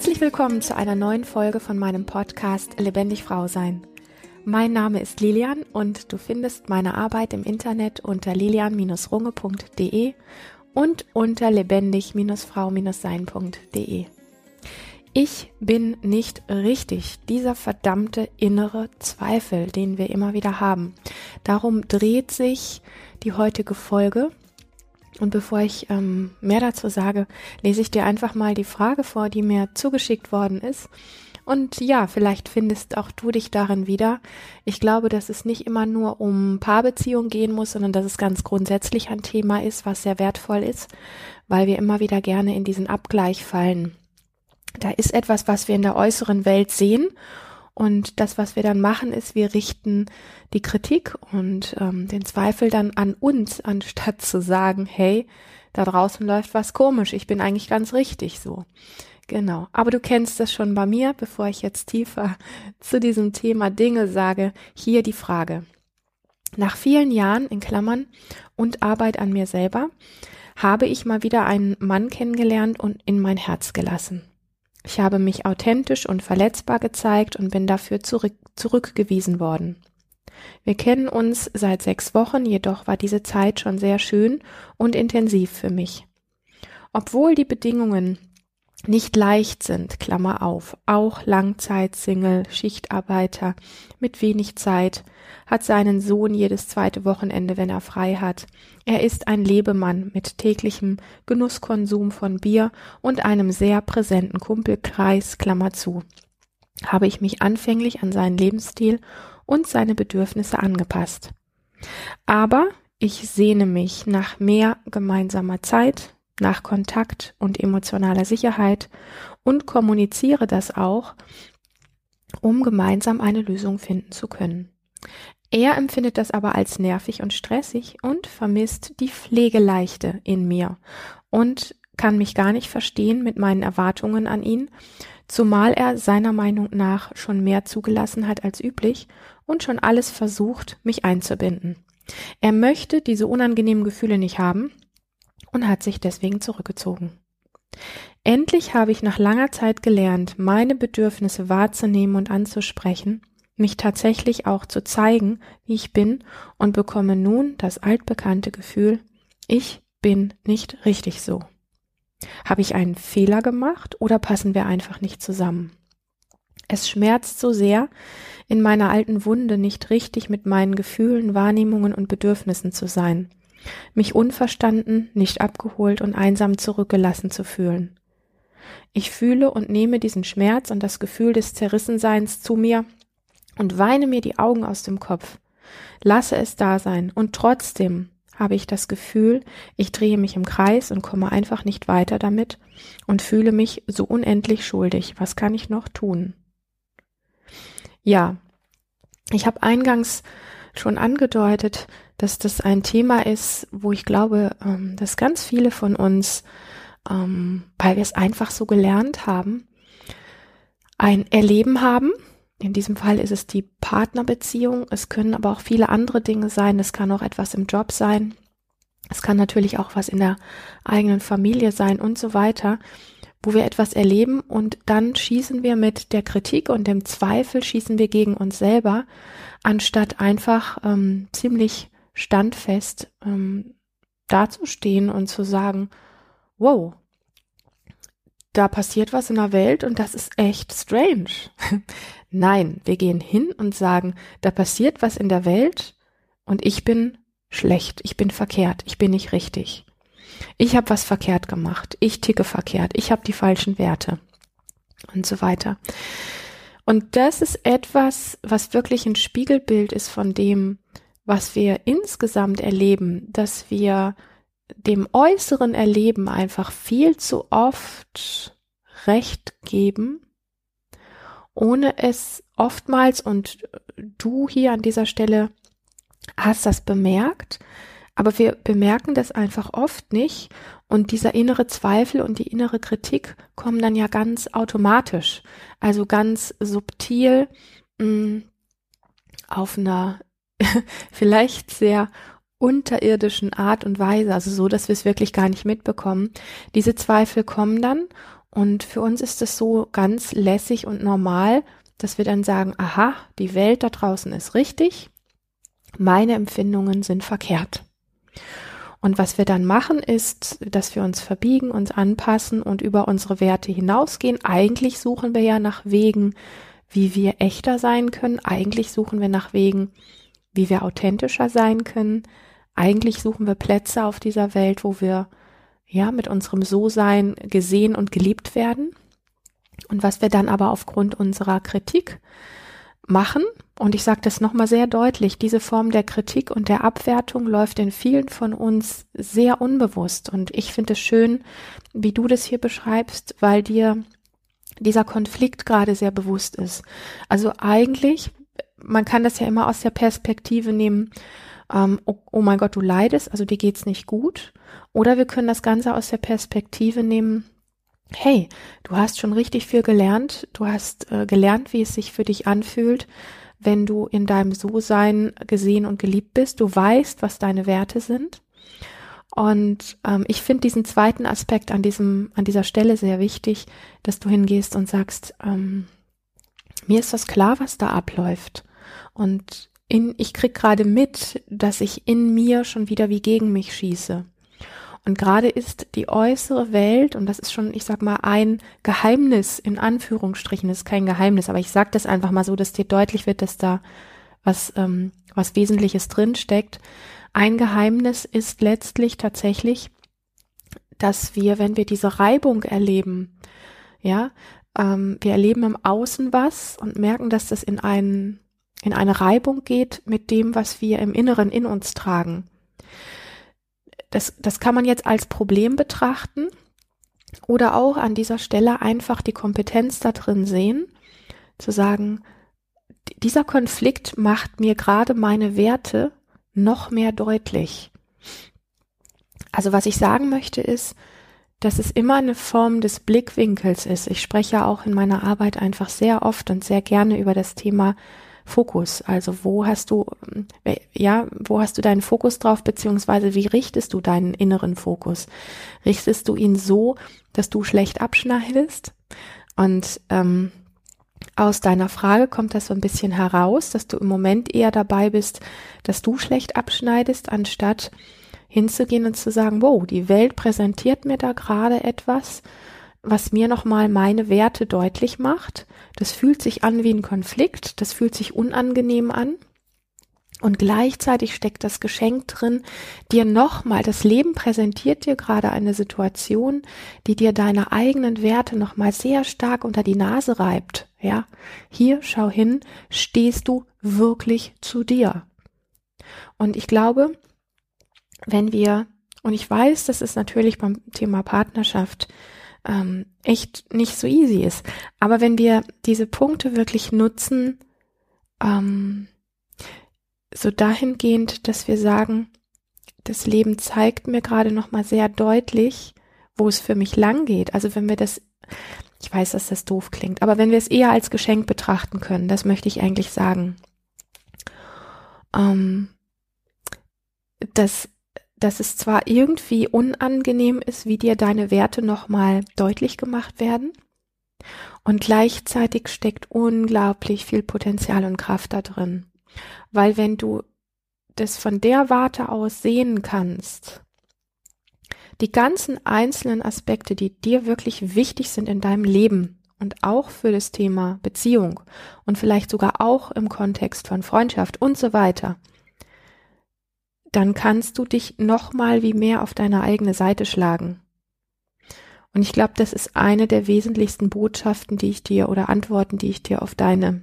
Herzlich willkommen zu einer neuen Folge von meinem Podcast Lebendig Frau Sein. Mein Name ist Lilian und du findest meine Arbeit im Internet unter lilian-runge.de und unter lebendig-frau-sein.de. Ich bin nicht richtig, dieser verdammte innere Zweifel, den wir immer wieder haben. Darum dreht sich die heutige Folge. Und bevor ich ähm, mehr dazu sage, lese ich dir einfach mal die Frage vor, die mir zugeschickt worden ist. Und ja, vielleicht findest auch du dich darin wieder. Ich glaube, dass es nicht immer nur um Paarbeziehung gehen muss, sondern dass es ganz grundsätzlich ein Thema ist, was sehr wertvoll ist, weil wir immer wieder gerne in diesen Abgleich fallen. Da ist etwas, was wir in der äußeren Welt sehen und das, was wir dann machen, ist, wir richten die Kritik und ähm, den Zweifel dann an uns, anstatt zu sagen, hey, da draußen läuft was komisch, ich bin eigentlich ganz richtig so. Genau. Aber du kennst das schon bei mir, bevor ich jetzt tiefer zu diesem Thema Dinge sage. Hier die Frage. Nach vielen Jahren in Klammern und Arbeit an mir selber habe ich mal wieder einen Mann kennengelernt und in mein Herz gelassen. Ich habe mich authentisch und verletzbar gezeigt und bin dafür zurück, zurückgewiesen worden. Wir kennen uns seit sechs Wochen, jedoch war diese Zeit schon sehr schön und intensiv für mich. Obwohl die Bedingungen nicht leicht sind, Klammer auf, auch Langzeitsingle, Schichtarbeiter mit wenig Zeit, hat seinen Sohn jedes zweite Wochenende, wenn er frei hat. Er ist ein Lebemann mit täglichem Genusskonsum von Bier und einem sehr präsenten Kumpelkreis, Klammer zu. Habe ich mich anfänglich an seinen Lebensstil und seine Bedürfnisse angepasst. Aber ich sehne mich nach mehr gemeinsamer Zeit, nach Kontakt und emotionaler Sicherheit und kommuniziere das auch, um gemeinsam eine Lösung finden zu können. Er empfindet das aber als nervig und stressig und vermisst die Pflegeleichte in mir und kann mich gar nicht verstehen mit meinen Erwartungen an ihn, zumal er seiner Meinung nach schon mehr zugelassen hat als üblich und schon alles versucht, mich einzubinden. Er möchte diese unangenehmen Gefühle nicht haben und hat sich deswegen zurückgezogen. Endlich habe ich nach langer Zeit gelernt, meine Bedürfnisse wahrzunehmen und anzusprechen, mich tatsächlich auch zu zeigen, wie ich bin und bekomme nun das altbekannte Gefühl, ich bin nicht richtig so. Habe ich einen Fehler gemacht oder passen wir einfach nicht zusammen? Es schmerzt so sehr, in meiner alten Wunde nicht richtig mit meinen Gefühlen, Wahrnehmungen und Bedürfnissen zu sein mich unverstanden, nicht abgeholt und einsam zurückgelassen zu fühlen. Ich fühle und nehme diesen Schmerz und das Gefühl des Zerrissenseins zu mir und weine mir die Augen aus dem Kopf. Lasse es da sein und trotzdem habe ich das Gefühl, ich drehe mich im Kreis und komme einfach nicht weiter damit und fühle mich so unendlich schuldig. Was kann ich noch tun? Ja, ich habe eingangs schon angedeutet, dass das ein Thema ist, wo ich glaube, ähm, dass ganz viele von uns, ähm, weil wir es einfach so gelernt haben, ein Erleben haben. In diesem Fall ist es die Partnerbeziehung. Es können aber auch viele andere Dinge sein. Es kann auch etwas im Job sein. Es kann natürlich auch was in der eigenen Familie sein und so weiter, wo wir etwas erleben und dann schießen wir mit der Kritik und dem Zweifel schießen wir gegen uns selber, anstatt einfach ähm, ziemlich standfest ähm, dazustehen und zu sagen, wow, da passiert was in der Welt und das ist echt strange. Nein, wir gehen hin und sagen, da passiert was in der Welt und ich bin schlecht, ich bin verkehrt, ich bin nicht richtig. Ich habe was verkehrt gemacht, ich ticke verkehrt, ich habe die falschen Werte und so weiter. Und das ist etwas, was wirklich ein Spiegelbild ist von dem, was wir insgesamt erleben, dass wir dem äußeren Erleben einfach viel zu oft Recht geben, ohne es oftmals, und du hier an dieser Stelle hast das bemerkt, aber wir bemerken das einfach oft nicht und dieser innere Zweifel und die innere Kritik kommen dann ja ganz automatisch, also ganz subtil mh, mm, auf einer vielleicht sehr unterirdischen Art und Weise, also so, dass wir es wirklich gar nicht mitbekommen. Diese Zweifel kommen dann Und für uns ist es so ganz lässig und normal, dass wir dann sagen, aha, die Welt da draußen ist richtig, meine Empfindungen sind verkehrt. Und was wir dann machen, ist, dass wir uns verbiegen, uns anpassen und über unsere Werte hinausgehen. Eigentlich suchen wir ja nach Wegen, wie wir echter sein können. Eigentlich suchen wir nach Wegen, wie wir authentischer sein können. Eigentlich suchen wir Plätze auf dieser Welt, wo wir ja mit unserem So-Sein gesehen und geliebt werden. Und was wir dann aber aufgrund unserer Kritik machen, und ich sage das nochmal sehr deutlich, diese Form der Kritik und der Abwertung läuft in vielen von uns sehr unbewusst. Und ich finde es schön, wie du das hier beschreibst, weil dir dieser Konflikt gerade sehr bewusst ist. Also eigentlich, man kann das ja immer aus der Perspektive nehmen, ähm, oh, oh mein Gott, du leidest, also dir geht's nicht gut. Oder wir können das Ganze aus der Perspektive nehmen, hey, du hast schon richtig viel gelernt, du hast äh, gelernt, wie es sich für dich anfühlt, wenn du in deinem So-Sein gesehen und geliebt bist, du weißt, was deine Werte sind. Und ähm, ich finde diesen zweiten Aspekt an diesem, an dieser Stelle sehr wichtig, dass du hingehst und sagst, ähm, mir ist das klar, was da abläuft. Und in, ich krieg gerade mit, dass ich in mir schon wieder wie gegen mich schieße. Und gerade ist die äußere Welt, und das ist schon, ich sag mal, ein Geheimnis, in Anführungsstrichen, das ist kein Geheimnis, aber ich sag das einfach mal so, dass dir deutlich wird, dass da was, ähm, was Wesentliches drin steckt. Ein Geheimnis ist letztlich tatsächlich, dass wir, wenn wir diese Reibung erleben, ja, ähm, wir erleben im Außen was und merken, dass das in einen, in eine Reibung geht mit dem, was wir im Inneren in uns tragen das, das kann man jetzt als Problem betrachten oder auch an dieser Stelle einfach die Kompetenz da drin sehen, zu sagen, dieser Konflikt macht mir gerade meine Werte noch mehr deutlich. Also was ich sagen möchte ist, dass es immer eine Form des Blickwinkels ist. Ich spreche auch in meiner Arbeit einfach sehr oft und sehr gerne über das Thema Fokus. Also wo hast du, äh, ja, wo hast du deinen Fokus drauf, beziehungsweise wie richtest du deinen inneren Fokus? Richtest du ihn so, dass du schlecht abschneidest? Und ähm, aus deiner Frage kommt das so ein bisschen heraus, dass du im Moment eher dabei bist, dass du schlecht abschneidest, anstatt hinzugehen und zu sagen, wow, die Welt präsentiert mir da gerade etwas, was mir nochmal meine Werte deutlich macht. Das fühlt sich an wie ein Konflikt, das fühlt sich unangenehm an. Und gleichzeitig steckt das Geschenk drin, dir nochmal, das Leben präsentiert dir gerade eine Situation, die dir deine eigenen Werte nochmal sehr stark unter die Nase reibt. Ja, hier, schau hin, stehst du wirklich zu dir. Und ich glaube, wenn wir, und ich weiß, das ist natürlich beim Thema Partnerschaft ähm, echt nicht so easy ist. Aber wenn wir diese Punkte wirklich nutzen, ähm, so dahingehend, dass wir sagen, das Leben zeigt mir gerade noch mal sehr deutlich, wo es für mich lang geht. Also wenn wir das, ich weiß, dass das doof klingt, aber wenn wir es eher als Geschenk betrachten können, das möchte ich eigentlich sagen. Ähm, dass dass es zwar irgendwie unangenehm ist, wie dir deine Werte nochmal deutlich gemacht werden, und gleichzeitig steckt unglaublich viel Potenzial und Kraft da drin. Weil wenn du das von der Warte aus sehen kannst, die ganzen einzelnen Aspekte, die dir wirklich wichtig sind in deinem Leben und auch für das Thema Beziehung und vielleicht sogar auch im Kontext von Freundschaft und so weiter, dann kannst du dich nochmal wie mehr auf deine eigene Seite schlagen. Und ich glaube, das ist eine der wesentlichsten Botschaften, die ich dir oder Antworten, die ich dir auf deine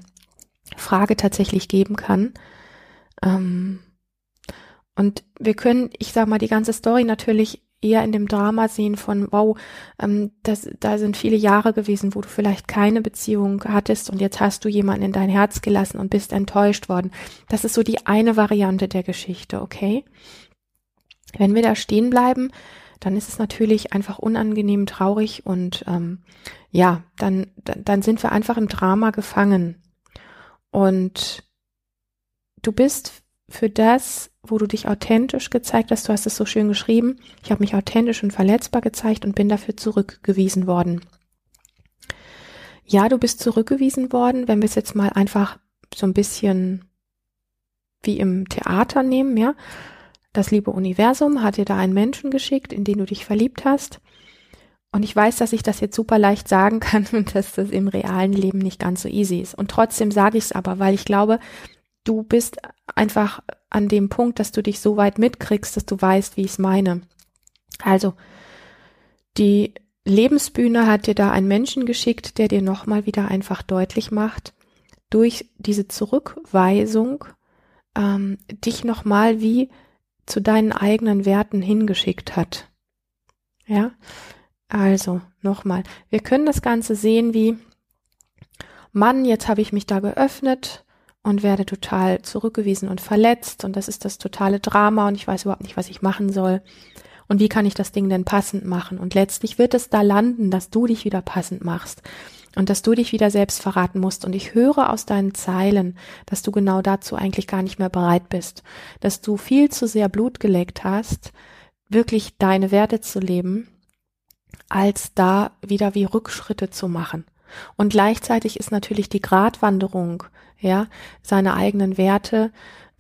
Frage tatsächlich geben kann. Ähm, und wir können, ich sag mal, die ganze Story natürlich eher in dem Drama sehen von, wow, ähm, das, da sind viele Jahre gewesen, wo du vielleicht keine Beziehung hattest und jetzt hast du jemanden in dein Herz gelassen und bist enttäuscht worden. Das ist so die eine Variante der Geschichte, okay? Wenn wir da stehen bleiben, dann ist es natürlich einfach unangenehm traurig und ähm, ja, dann, dann sind wir einfach im Drama gefangen. Und du bist für das, wo du dich authentisch gezeigt hast, du hast es so schön geschrieben, ich habe mich authentisch und verletzbar gezeigt und bin dafür zurückgewiesen worden. ja, du bist zurückgewiesen worden, wenn wir es jetzt mal einfach so ein bisschen wie im Theater nehmen, ja. Das liebe Universum hat dir da einen Menschen geschickt, in den du dich verliebt hast. Und ich weiß, dass ich das jetzt super leicht sagen kann und dass das im realen Leben nicht ganz so easy ist. Und trotzdem sage ich es aber, weil ich glaube, du bist einfach an dem Punkt, dass du dich so weit mitkriegst, dass du weißt, wie ich es meine. Also, die Lebensbühne hat dir da einen Menschen geschickt, der dir nochmal wieder einfach deutlich macht, durch diese Zurückweisung ähm, dich nochmal wie zu deinen eigenen Werten hingeschickt hat. Ja, also nochmal, wir können das Ganze sehen wie, Mann, jetzt habe ich mich da geöffnet und werde total zurückgewiesen und verletzt und das ist das totale Drama und ich weiß überhaupt nicht, was ich machen soll. Und wie kann ich das Ding denn passend machen? Und letztlich wird es da landen, dass du dich wieder passend machst und dass du dich wieder selbst verraten musst. Und ich höre aus deinen Zeilen, dass du genau dazu eigentlich gar nicht mehr bereit bist, dass du viel zu sehr Blut geleckt hast, wirklich deine Werte zu leben, als da wieder wie Rückschritte zu machen. Und gleichzeitig ist natürlich die Gratwanderung, ja, seine eigenen Werte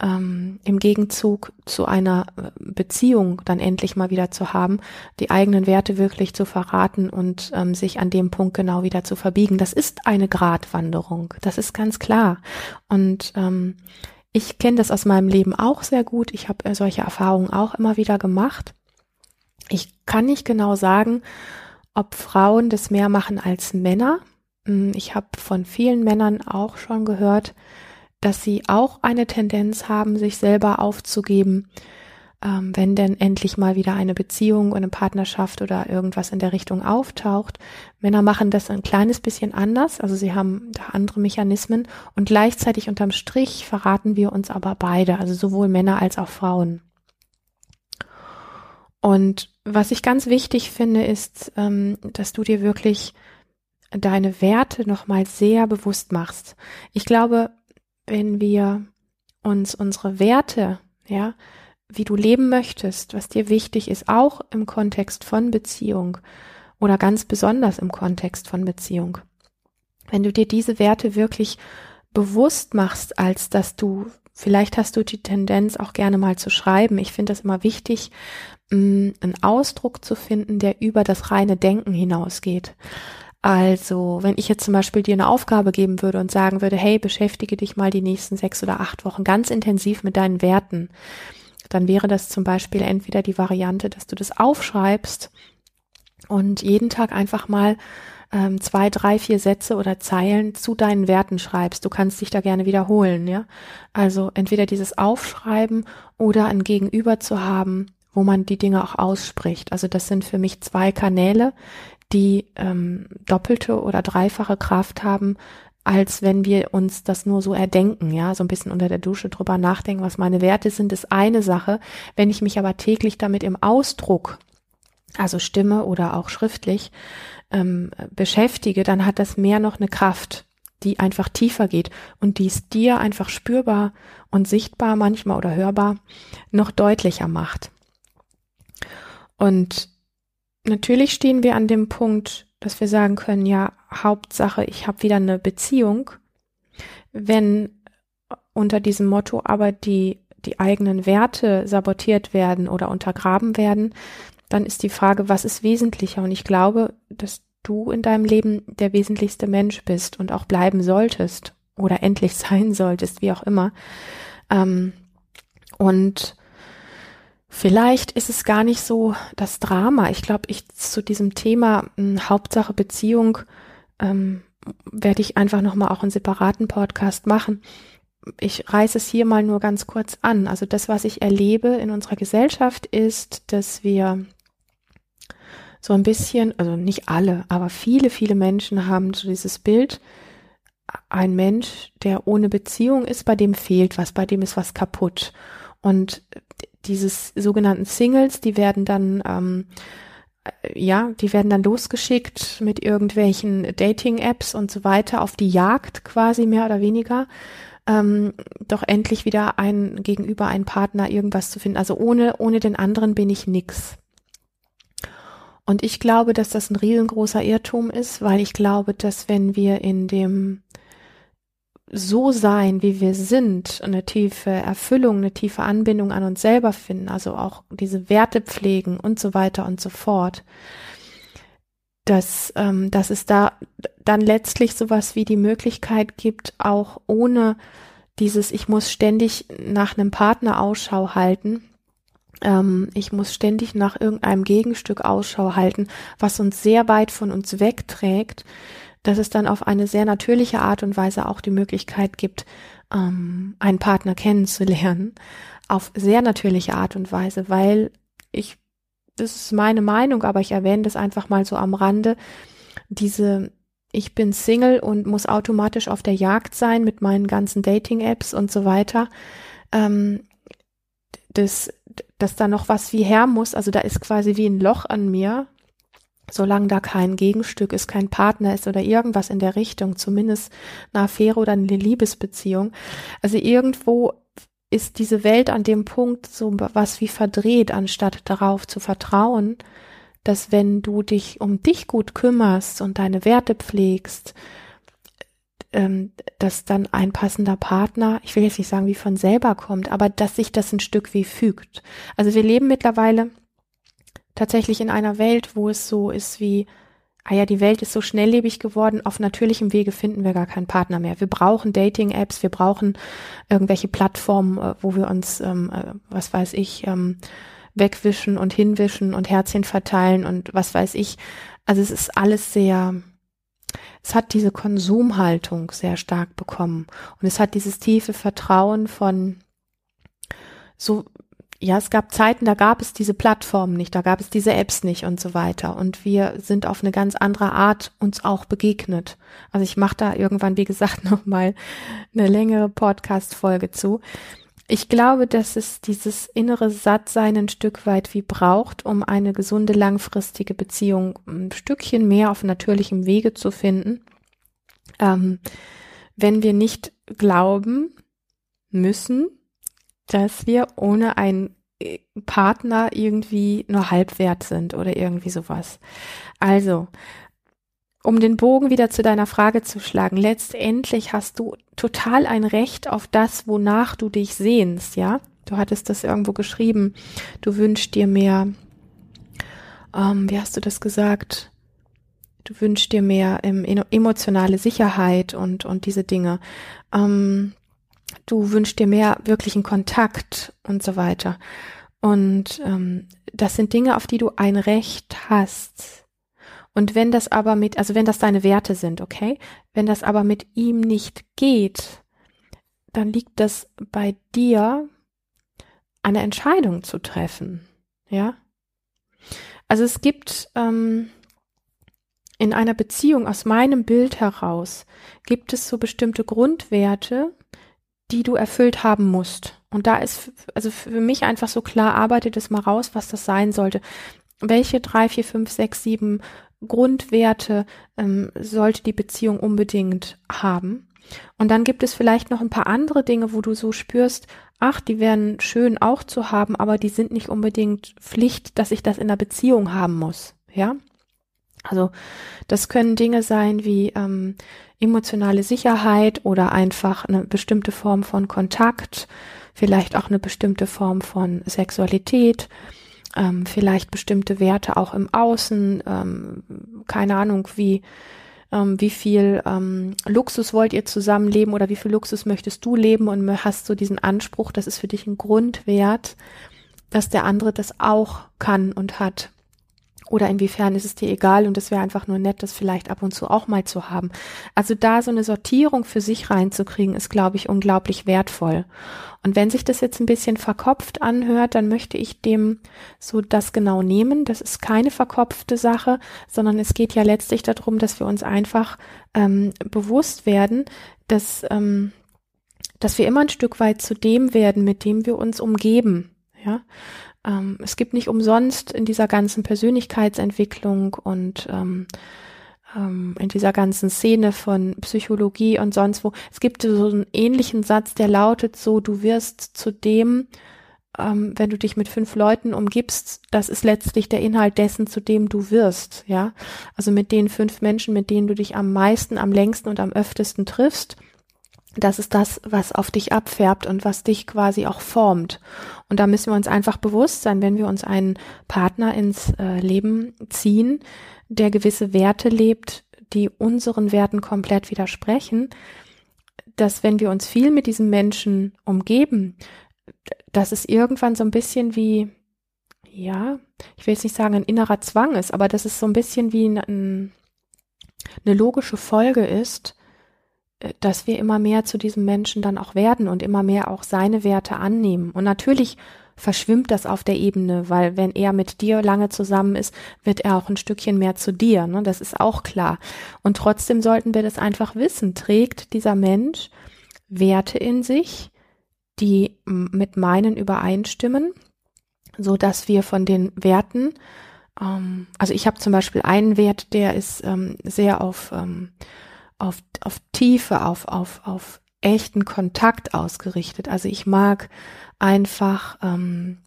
ähm, im Gegenzug zu einer äh, Beziehung dann endlich mal wieder zu haben, die eigenen Werte wirklich zu verraten und ähm, sich an dem Punkt genau wieder zu verbiegen. Das ist eine Gratwanderung, das ist ganz klar. Und ähm, ich kenne das aus meinem Leben auch sehr gut. Ich habe äh, solche Erfahrungen auch immer wieder gemacht. Ich kann nicht genau sagen, ob Frauen das mehr machen als Männer. Hm, ich habe von vielen Männern auch schon gehört, dass sie auch eine Tendenz haben, sich selber aufzugeben, ähm, wenn denn endlich mal wieder eine Beziehung, eine Partnerschaft oder irgendwas in der Richtung auftaucht. Männer machen das ein kleines bisschen anders, also sie haben da andere Mechanismen und gleichzeitig unterm Strich verraten wir uns aber beide, also sowohl Männer als auch Frauen. Und was ich ganz wichtig finde, ist, ähm, dass du dir wirklich deine Werte nochmal sehr bewusst machst. Ich glaube, wenn wir uns unsere Werte, ja, wie du leben möchtest, was dir wichtig ist, auch im Kontext von Beziehung oder ganz besonders im Kontext von Beziehung. Wenn du dir diese Werte wirklich bewusst machst, als dass du, vielleicht hast du die Tendenz auch gerne mal zu schreiben. Ich finde das immer wichtig, mm, einen Ausdruck zu finden, der über das reine Denken hinausgeht. Also, wenn ich jetzt zum Beispiel dir eine Aufgabe geben würde und sagen würde, hey, beschäftige dich mal die nächsten sechs oder acht Wochen ganz intensiv mit deinen Werten, dann wäre das zum Beispiel entweder die Variante, dass du das aufschreibst und jeden Tag einfach mal ähm, zwei, drei, vier Sätze oder Zeilen zu deinen Werten schreibst. Du kannst dich da gerne wiederholen, ja. Also entweder dieses Aufschreiben oder ein Gegenüber zu haben, wo man die Dinge auch ausspricht. Also das sind für mich zwei Kanäle, die ähm, doppelte oder dreifache Kraft haben, als wenn wir uns das nur so erdenken, ja, so ein bisschen unter der Dusche drüber nachdenken, was meine Werte sind, ist eine Sache. Wenn ich mich aber täglich damit im Ausdruck, also Stimme oder auch schriftlich, ähm, beschäftige, dann hat das mehr noch eine Kraft, die einfach tiefer geht und die es dir einfach spürbar und sichtbar manchmal oder hörbar noch deutlicher macht. Und natürlich stehen wir an dem Punkt, dass wir sagen können, ja, Hauptsache, ich habe wieder eine Beziehung. Wenn unter diesem Motto aber die, die eigenen Werte sabotiert werden oder untergraben werden, dann ist die Frage, was ist wesentlicher? Und ich glaube, dass du in deinem Leben der wesentlichste Mensch bist und auch bleiben solltest oder endlich sein solltest, wie auch immer. Ähm, und Vielleicht ist es gar nicht so das Drama. Ich glaube, ich zu diesem Thema hm, Hauptsache Beziehung ähm, werde ich einfach nochmal auch einen separaten Podcast machen. Ich reiße es hier mal nur ganz kurz an. Also das, was ich erlebe in unserer Gesellschaft ist, dass wir so ein bisschen, also nicht alle, aber viele, viele Menschen haben so dieses Bild, ein Mensch, der ohne Beziehung ist, bei dem fehlt was, bei dem ist was kaputt. Und dieses sogenannten Singles, die werden dann ähm, äh, ja, die werden dann losgeschickt mit irgendwelchen Dating-Apps und so weiter auf die Jagd quasi mehr oder weniger, ähm, doch endlich wieder ein Gegenüber, ein Partner, irgendwas zu finden. Also ohne ohne den anderen bin ich nix. Und ich glaube, dass das ein riesengroßer Irrtum ist, weil ich glaube, dass wenn wir in dem so sein, wie wir sind, eine tiefe Erfüllung, eine tiefe Anbindung an uns selber finden, also auch diese Werte pflegen und so weiter und so fort, dass, ähm, dass es da dann letztlich sowas wie die Möglichkeit gibt, auch ohne dieses, ich muss ständig nach einem Partner Ausschau halten, ähm, ich muss ständig nach irgendeinem Gegenstück Ausschau halten, was uns sehr weit von uns wegträgt, dass es dann auf eine sehr natürliche Art und Weise auch die Möglichkeit gibt, ähm, einen Partner kennenzulernen, auf sehr natürliche Art und Weise, weil ich, das ist meine Meinung, aber ich erwähne das einfach mal so am Rande, diese ich bin Single und muss automatisch auf der Jagd sein mit meinen ganzen Dating-Apps und so weiter. Ähm, das, dass da noch was wie her muss, also da ist quasi wie ein Loch an mir, solange da kein Gegenstück ist, kein Partner ist oder irgendwas in der Richtung, zumindest eine Affäre oder eine Liebesbeziehung. Also irgendwo ist diese Welt an dem Punkt so was wie verdreht, anstatt darauf zu vertrauen, dass wenn du dich um dich gut kümmerst und deine Werte pflegst, ähm, dass dann ein passender Partner, ich will jetzt nicht sagen, wie von selber kommt, aber dass sich das ein Stück wie fügt. Also wir leben mittlerweile tatsächlich in einer Welt, wo es so ist wie, ah ja, die Welt ist so schnelllebig geworden, auf natürlichem Wege finden wir gar keinen Partner mehr. Wir brauchen Dating-Apps, wir brauchen irgendwelche Plattformen, äh, wo wir uns, ähm, äh, was weiß ich, ähm, wegwischen und hinwischen und Herzchen verteilen und was weiß ich. Also es ist alles sehr, es hat diese Konsumhaltung sehr stark bekommen und es hat dieses tiefe Vertrauen von so ja, es gab Zeiten, da gab es diese Plattformen nicht, da gab es diese Apps nicht und so weiter. Und wir sind auf eine ganz andere Art uns auch begegnet. Also ich mache da irgendwann, wie gesagt, nochmal eine längere Podcast-Folge zu. Ich glaube, dass es dieses innere Sattsein ein Stück weit wie braucht, um eine gesunde langfristige Beziehung ein Stückchen mehr auf natürlichem Wege zu finden. Ähm, wenn wir nicht glauben müssen, dass wir ohne einen äh, Partner irgendwie nur halbwert sind oder irgendwie sowas. Also, um den Bogen wieder zu deiner Frage zu schlagen, letztendlich hast du total ein Recht auf das, wonach du dich sehnst, ja? Du hattest das irgendwo geschrieben. Du wünschst dir mehr, ähm, wie hast du das gesagt? Du wünschst dir mehr ähm, emotionale Sicherheit und, und diese Dinge. Ähm, du wünschst dir mehr wirklichen Kontakt und so weiter. Und ähm, das sind Dinge, auf die du ein Recht hast. Und wenn das aber mit, also wenn das deine Werte sind, okay, wenn das aber mit ihm nicht geht, dann liegt das bei dir, eine Entscheidung zu treffen, ja. Also es gibt ähm, in einer Beziehung aus meinem Bild heraus gibt es so bestimmte Grundwerte, die du erfüllt haben musst. Und da ist also für mich einfach so klar, arbeitet es mal raus, was das sein sollte. Welche drei, vier, fünf, sechs, sieben Grundwerte ähm, sollte die Beziehung unbedingt haben? Und dann gibt es vielleicht noch ein paar andere Dinge, wo du so spürst, ach, die wären schön auch zu haben, aber die sind nicht unbedingt Pflicht, dass ich das in der Beziehung haben muss. Ja? Also das können Dinge sein wie ähm, emotionale Sicherheit oder einfach eine bestimmte Form von Kontakt, vielleicht auch eine bestimmte Form von Sexualität, ähm, vielleicht bestimmte Werte auch im Außen, ähm, keine Ahnung, wie ähm, wie viel ähm, Luxus wollt ihr zusammenleben oder wie viel Luxus möchtest du leben und hast so diesen Anspruch, das ist für dich ein Grundwert, dass der andere das auch kann und hat. Oder inwiefern ist es dir egal und es wäre einfach nur nett, das vielleicht ab und zu auch mal zu haben. Also da so eine Sortierung für sich reinzukriegen, ist, glaube ich, unglaublich wertvoll. Und wenn sich das jetzt ein bisschen verkopft anhört, dann möchte ich dem so das genau nehmen. Das ist keine verkopfte Sache, sondern es geht ja letztlich darum, dass wir uns einfach ähm, bewusst werden, dass, ähm, dass wir immer ein Stück weit zu dem werden, mit dem wir uns umgeben. Ja, ähm, es gibt nicht umsonst in dieser ganzen Persönlichkeitsentwicklung und ähm, ähm, in dieser ganzen Szene von Psychologie und sonst wo, es gibt so einen ähnlichen Satz, der lautet so, du wirst zu dem, ähm, wenn du dich mit fünf Leuten umgibst, das ist letztlich der Inhalt dessen, zu dem du wirst, ja. Also mit den fünf Menschen, mit denen du dich am meisten, am längsten und am öftesten triffst, das ist das, was auf dich abfärbt und was dich quasi auch formt. Und da müssen wir uns einfach bewusst sein, wenn wir uns einen Partner ins äh, Leben ziehen, der gewisse Werte lebt, die unseren Werten komplett widersprechen, dass wenn wir uns viel mit diesem Menschen umgeben, dass es irgendwann so ein bisschen wie, ja, ich will jetzt nicht sagen ein innerer Zwang ist, aber dass es so ein bisschen wie ein, eine logische Folge ist, dass wir immer mehr zu diesem Menschen dann auch werden und immer mehr auch seine Werte annehmen. Und natürlich verschwimmt das auf der Ebene, weil wenn er mit dir lange zusammen ist, wird er auch ein Stückchen mehr zu dir. Ne? Das ist auch klar. Und trotzdem sollten wir das einfach wissen. Trägt dieser Mensch Werte in sich, die mit meinen übereinstimmen, so dass wir von den Werten, ähm, also ich habe zum Beispiel einen Wert, der ist ähm, sehr auf, ähm, auf, auf Tiefe, auf, auf, auf echten Kontakt ausgerichtet. Also ich mag einfach ähm,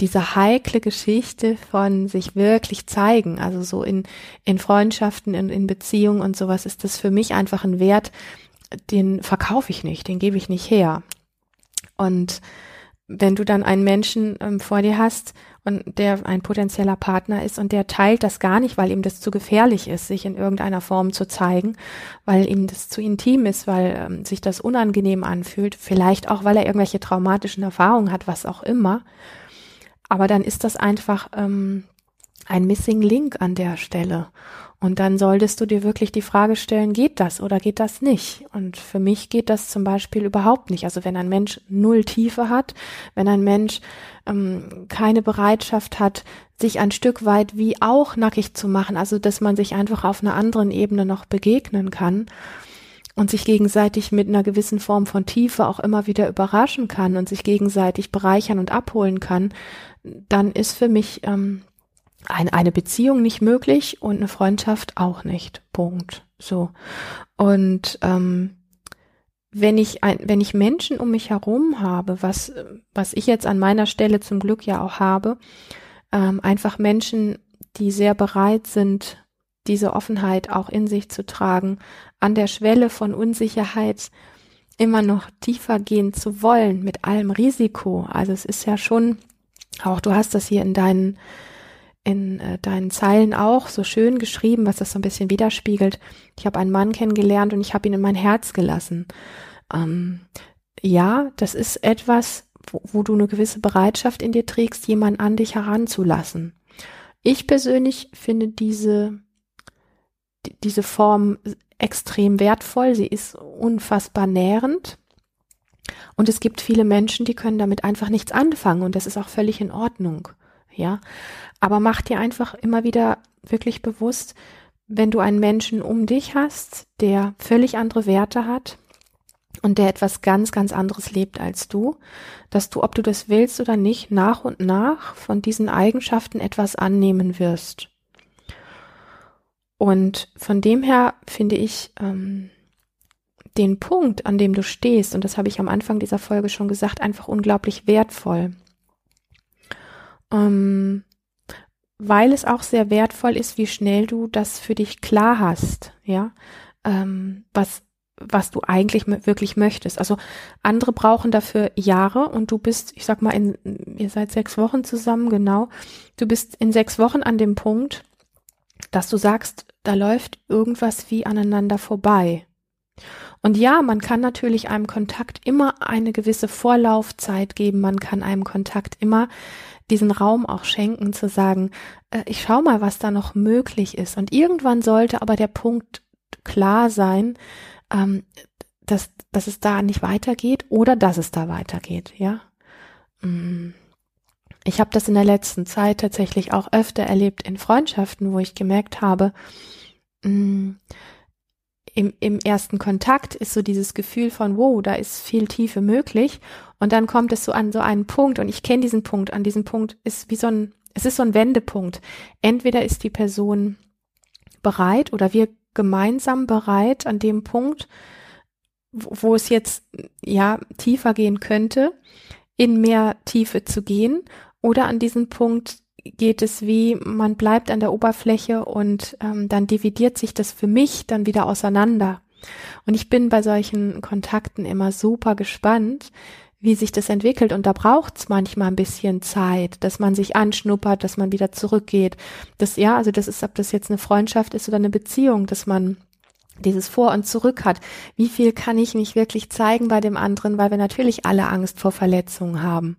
diese heikle Geschichte von sich wirklich zeigen, also so in, in Freundschaften, in, in Beziehungen und sowas ist das für mich einfach ein Wert, den verkaufe ich nicht, den gebe ich nicht her. Und wenn du dann einen Menschen ähm, vor dir hast und der ein potenzieller Partner ist und der teilt das gar nicht, weil ihm das zu gefährlich ist, sich in irgendeiner Form zu zeigen, weil ihm das zu intim ist, weil ähm, sich das unangenehm anfühlt, vielleicht auch, weil er irgendwelche traumatischen Erfahrungen hat, was auch immer. Aber dann ist das einfach ähm, ein Missing Link an der Stelle. Und dann solltest du dir wirklich die Frage stellen, geht das oder geht das nicht? Und für mich geht das zum Beispiel überhaupt nicht. Also wenn ein Mensch null Tiefe hat, wenn ein Mensch ähm, keine Bereitschaft hat, sich ein Stück weit wie auch nackig zu machen, also dass man sich einfach auf einer anderen Ebene noch begegnen kann und sich gegenseitig mit einer gewissen Form von Tiefe auch immer wieder überraschen kann und sich gegenseitig bereichern und abholen kann, dann ist für mich ähm, ein, eine Beziehung nicht möglich und eine Freundschaft auch nicht. Punkt. So. Und ähm, wenn ich ein, wenn ich Menschen um mich herum habe, was was ich jetzt an meiner Stelle zum Glück ja auch habe, ähm, einfach Menschen, die sehr bereit sind, diese Offenheit auch in sich zu tragen, an der Schwelle von Unsicherheit immer noch tiefer gehen zu wollen mit allem Risiko. Also es ist ja schon auch du hast das hier in deinen in äh, deinen Zeilen auch so schön geschrieben, was das so ein bisschen widerspiegelt. Ich habe einen Mann kennengelernt und ich habe ihn in mein Herz gelassen. Ähm, ja, das ist etwas, wo, wo du eine gewisse Bereitschaft in dir trägst, jemanden an dich heranzulassen. Ich persönlich finde diese, diese Form extrem wertvoll. Sie ist unfassbar nährend. Und es gibt viele Menschen, die können damit einfach nichts anfangen und das ist auch völlig in Ordnung. Ja, aber mach dir einfach immer wieder wirklich bewusst, wenn du einen Menschen um dich hast, der völlig andere Werte hat und der etwas ganz, ganz anderes lebt als du, dass du, ob du das willst oder nicht, nach und nach von diesen Eigenschaften etwas annehmen wirst. Und von dem her finde ich ähm, den Punkt, an dem du stehst, und das habe ich am Anfang dieser Folge schon gesagt, einfach unglaublich wertvoll. Ähm, weil es auch sehr wertvoll ist, wie schnell du das für dich klar hast, ja, ähm, was was du eigentlich wirklich möchtest. Also andere brauchen dafür Jahre und du bist, ich sag mal, in, ihr seid sechs Wochen zusammen, genau. Du bist in sechs Wochen an dem Punkt, dass du sagst, da läuft irgendwas wie aneinander vorbei. Und ja, man kann natürlich einem Kontakt immer eine gewisse Vorlaufzeit geben, man kann einem Kontakt immer diesen Raum auch schenken, zu sagen, äh, ich schau mal, was da noch möglich ist. Und irgendwann sollte aber der Punkt klar sein, ähm, dass, dass es da nicht weitergeht oder dass es da weitergeht, ja. Mm. Ich habe das in der letzten Zeit tatsächlich auch öfter erlebt in Freundschaften, wo ich gemerkt habe, mh, mm, im, im ersten Kontakt ist so dieses Gefühl von, wow, da ist viel Tiefe möglich. Und dann kommt es so an so einen Punkt und ich kenne diesen Punkt. An diesem Punkt ist wie so ein, es ist so ein Wendepunkt. Entweder ist die Person bereit oder wir gemeinsam bereit an dem Punkt, wo, wo es jetzt ja tiefer gehen könnte. in mehr Tiefe zu gehen oder an diesem Punkt geht es wie, man bleibt an der Oberfläche und ähm, dann dividiert sich das für mich dann wieder auseinander. Und ich bin bei solchen Kontakten immer super gespannt, wie sich das entwickelt. Und da braucht es manchmal ein bisschen Zeit, dass man sich anschnuppert, dass man wieder zurückgeht. Das, ja, also das ist, ob das jetzt eine Freundschaft ist oder eine Beziehung, dass man dieses Vor und Zurück hat. Wie viel kann ich mich wirklich zeigen bei dem anderen, weil wir natürlich alle Angst vor Verletzungen haben.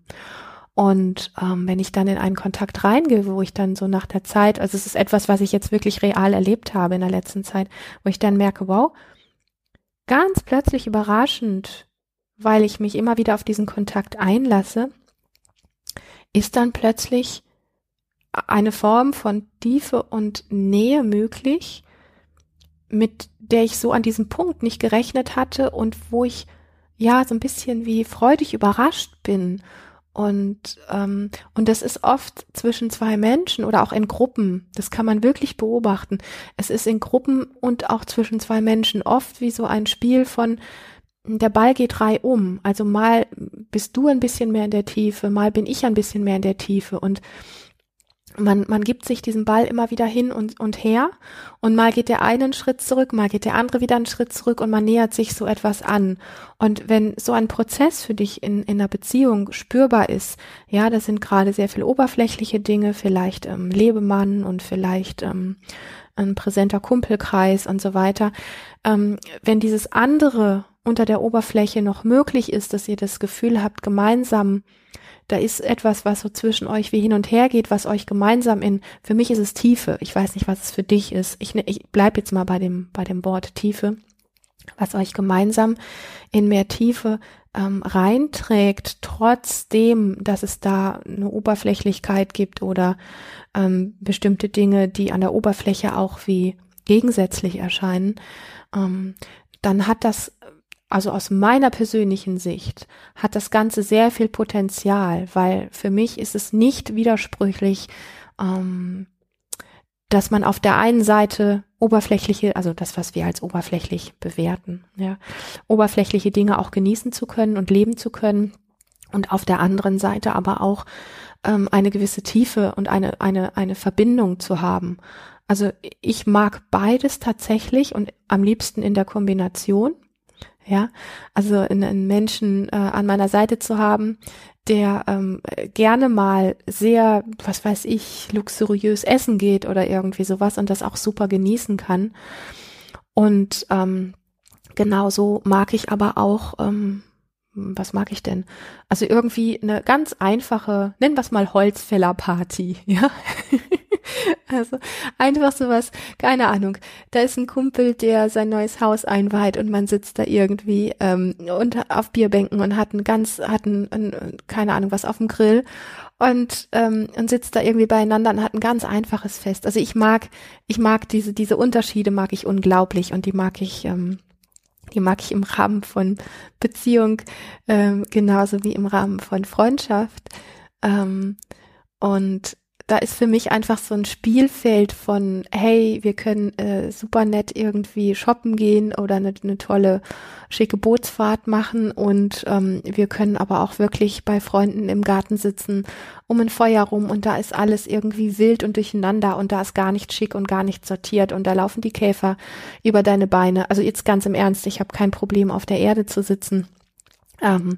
Und ähm, wenn ich dann in einen Kontakt reingehe, wo ich dann so nach der Zeit, also es ist etwas, was ich jetzt wirklich real erlebt habe in der letzten Zeit, wo ich dann merke, wow, ganz plötzlich überraschend, weil ich mich immer wieder auf diesen Kontakt einlasse, ist dann plötzlich eine Form von Tiefe und Nähe möglich, mit der ich so an diesem Punkt nicht gerechnet hatte und wo ich ja so ein bisschen wie freudig überrascht bin und, ähm, und das ist oft zwischen zwei Menschen oder auch in Gruppen. Das kann man wirklich beobachten. Es ist in Gruppen und auch zwischen zwei Menschen oft wie so ein Spiel von, der Ball geht reihum. Also mal bist du ein bisschen mehr in der Tiefe, mal bin ich ein bisschen mehr in der Tiefe. Und man, man gibt sich diesen Ball immer wieder hin und, und her und mal geht der eine einen Schritt zurück, mal geht der andere wieder einen Schritt zurück und man nähert sich so etwas an. Und wenn so ein Prozess für dich in, in einer Beziehung spürbar ist, ja, das sind gerade sehr viel oberflächliche Dinge, vielleicht ähm, Lebemann und vielleicht ähm, ein präsenter Kumpelkreis und so weiter. Ähm, wenn dieses andere unter der Oberfläche noch möglich ist, dass ihr das Gefühl habt, gemeinsam da ist etwas, was so zwischen euch wie hin und her geht, was euch gemeinsam in, für mich ist es Tiefe. Ich weiß nicht, was es für dich ist. Ich, ich bleib jetzt mal bei dem, bei dem Wort Tiefe, was euch gemeinsam in mehr Tiefe ähm, reinträgt, trotzdem, dass es da eine Oberflächlichkeit gibt oder ähm, bestimmte Dinge, die an der Oberfläche auch wie gegensätzlich erscheinen, ähm, dann hat das also aus meiner persönlichen Sicht hat das Ganze sehr viel Potenzial, weil für mich ist es nicht widersprüchlich, ähm, dass man auf der einen Seite oberflächliche, also das, was wir als oberflächlich bewerten, ja, oberflächliche Dinge auch genießen zu können und leben zu können und auf der anderen Seite aber auch ähm, eine gewisse Tiefe und eine, eine, eine Verbindung zu haben. Also ich mag beides tatsächlich und am liebsten in der Kombination. Ja, also einen Menschen äh, an meiner Seite zu haben, der ähm, gerne mal sehr, was weiß ich, luxuriös essen geht oder irgendwie sowas und das auch super genießen kann. Und ähm, genauso mag ich aber auch, ähm, was mag ich denn? Also irgendwie eine ganz einfache, nennen wir es mal Holzfällerparty, ja. Also einfach sowas, keine Ahnung. Da ist ein Kumpel, der sein neues Haus einweiht und man sitzt da irgendwie ähm, unter, auf Bierbänken und hat ein ganz, hat ein, ein keine Ahnung was auf dem Grill und ähm, und sitzt da irgendwie beieinander und hat ein ganz einfaches Fest. Also ich mag, ich mag diese diese Unterschiede mag ich unglaublich und die mag ich ähm, die mag ich im Rahmen von Beziehung ähm, genauso wie im Rahmen von Freundschaft. Ähm, und da ist für mich einfach so ein Spielfeld von, hey, wir können äh, super nett irgendwie shoppen gehen oder eine, eine tolle, schicke Bootsfahrt machen und ähm, wir können aber auch wirklich bei Freunden im Garten sitzen, um ein Feuer rum und da ist alles irgendwie wild und durcheinander und da ist gar nicht schick und gar nicht sortiert und da laufen die Käfer über deine Beine. Also jetzt ganz im Ernst, ich habe kein Problem auf der Erde zu sitzen. Ähm,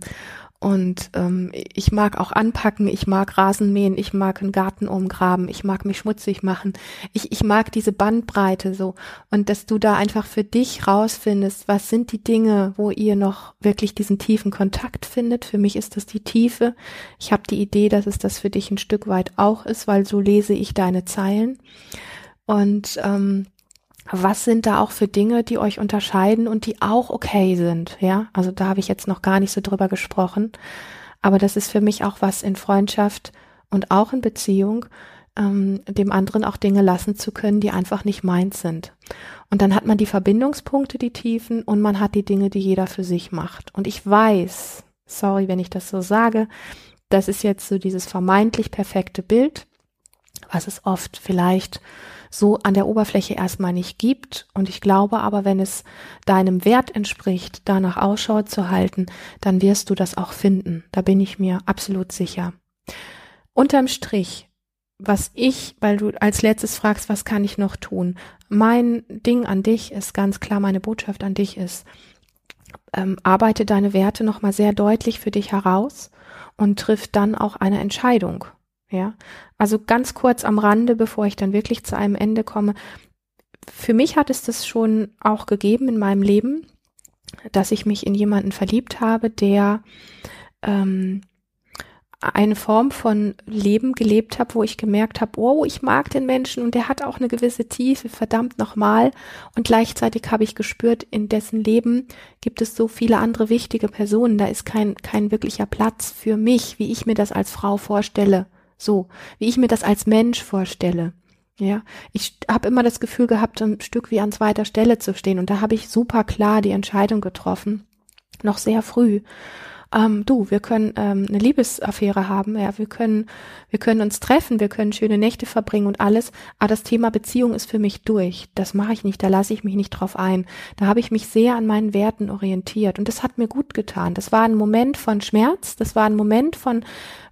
und ähm, ich mag auch anpacken, ich mag Rasen mähen, ich mag einen Garten umgraben, ich mag mich schmutzig machen. Ich, ich mag diese Bandbreite so. Und dass du da einfach für dich rausfindest, was sind die Dinge, wo ihr noch wirklich diesen tiefen Kontakt findet. Für mich ist das die Tiefe. Ich habe die Idee, dass es das für dich ein Stück weit auch ist, weil so lese ich deine Zeilen. Und ähm, was sind da auch für Dinge, die euch unterscheiden und die auch okay sind, ja? Also da habe ich jetzt noch gar nicht so drüber gesprochen, aber das ist für mich auch was in Freundschaft und auch in Beziehung, ähm, dem anderen auch Dinge lassen zu können, die einfach nicht meins sind. Und dann hat man die Verbindungspunkte, die Tiefen und man hat die Dinge, die jeder für sich macht. Und ich weiß, sorry, wenn ich das so sage, das ist jetzt so dieses vermeintlich perfekte Bild, was es oft vielleicht so an der Oberfläche erstmal nicht gibt. Und ich glaube aber, wenn es deinem Wert entspricht, danach Ausschau zu halten, dann wirst du das auch finden. Da bin ich mir absolut sicher. Unterm Strich, was ich, weil du als letztes fragst, was kann ich noch tun? Mein Ding an dich ist ganz klar, meine Botschaft an dich ist, ähm, arbeite deine Werte nochmal sehr deutlich für dich heraus und triff dann auch eine Entscheidung. Ja, also ganz kurz am Rande, bevor ich dann wirklich zu einem Ende komme. Für mich hat es das schon auch gegeben in meinem Leben, dass ich mich in jemanden verliebt habe, der ähm, eine Form von Leben gelebt habe, wo ich gemerkt habe, oh, ich mag den Menschen und der hat auch eine gewisse Tiefe, verdammt nochmal. Und gleichzeitig habe ich gespürt, in dessen Leben gibt es so viele andere wichtige Personen. Da ist kein, kein wirklicher Platz für mich, wie ich mir das als Frau vorstelle. So, wie ich mir das als Mensch vorstelle. Ja, ich habe immer das Gefühl gehabt, ein Stück wie an zweiter Stelle zu stehen. Und da habe ich super klar die Entscheidung getroffen, noch sehr früh ähm, du, wir können ähm, eine Liebesaffäre haben, ja, wir können, wir können uns treffen, wir können schöne Nächte verbringen und alles, aber das Thema Beziehung ist für mich durch. Das mache ich nicht, da lasse ich mich nicht drauf ein. Da habe ich mich sehr an meinen Werten orientiert und das hat mir gut getan. Das war ein Moment von Schmerz, das war ein Moment von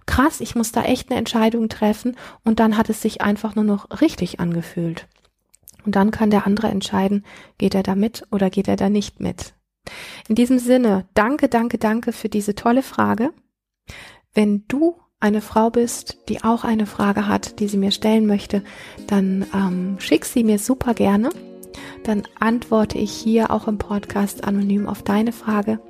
krass, ich muss da echt eine Entscheidung treffen und dann hat es sich einfach nur noch richtig angefühlt. Und dann kann der andere entscheiden, geht er da mit oder geht er da nicht mit. In diesem Sinne, danke, danke, danke für diese tolle Frage. Wenn du eine Frau bist, die auch eine Frage hat, die sie mir stellen möchte, dann ähm, schick sie mir super gerne. Dann antworte ich hier auch im Podcast anonym auf deine Frage.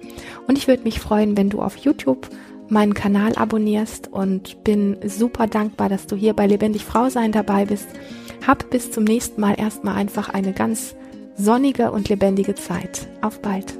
Und ich würde mich freuen, wenn du auf YouTube meinen Kanal abonnierst und bin super dankbar, dass du hier bei Lebendig Frau sein dabei bist. Hab bis zum nächsten Mal erstmal einfach eine ganz sonnige und lebendige Zeit. Auf bald!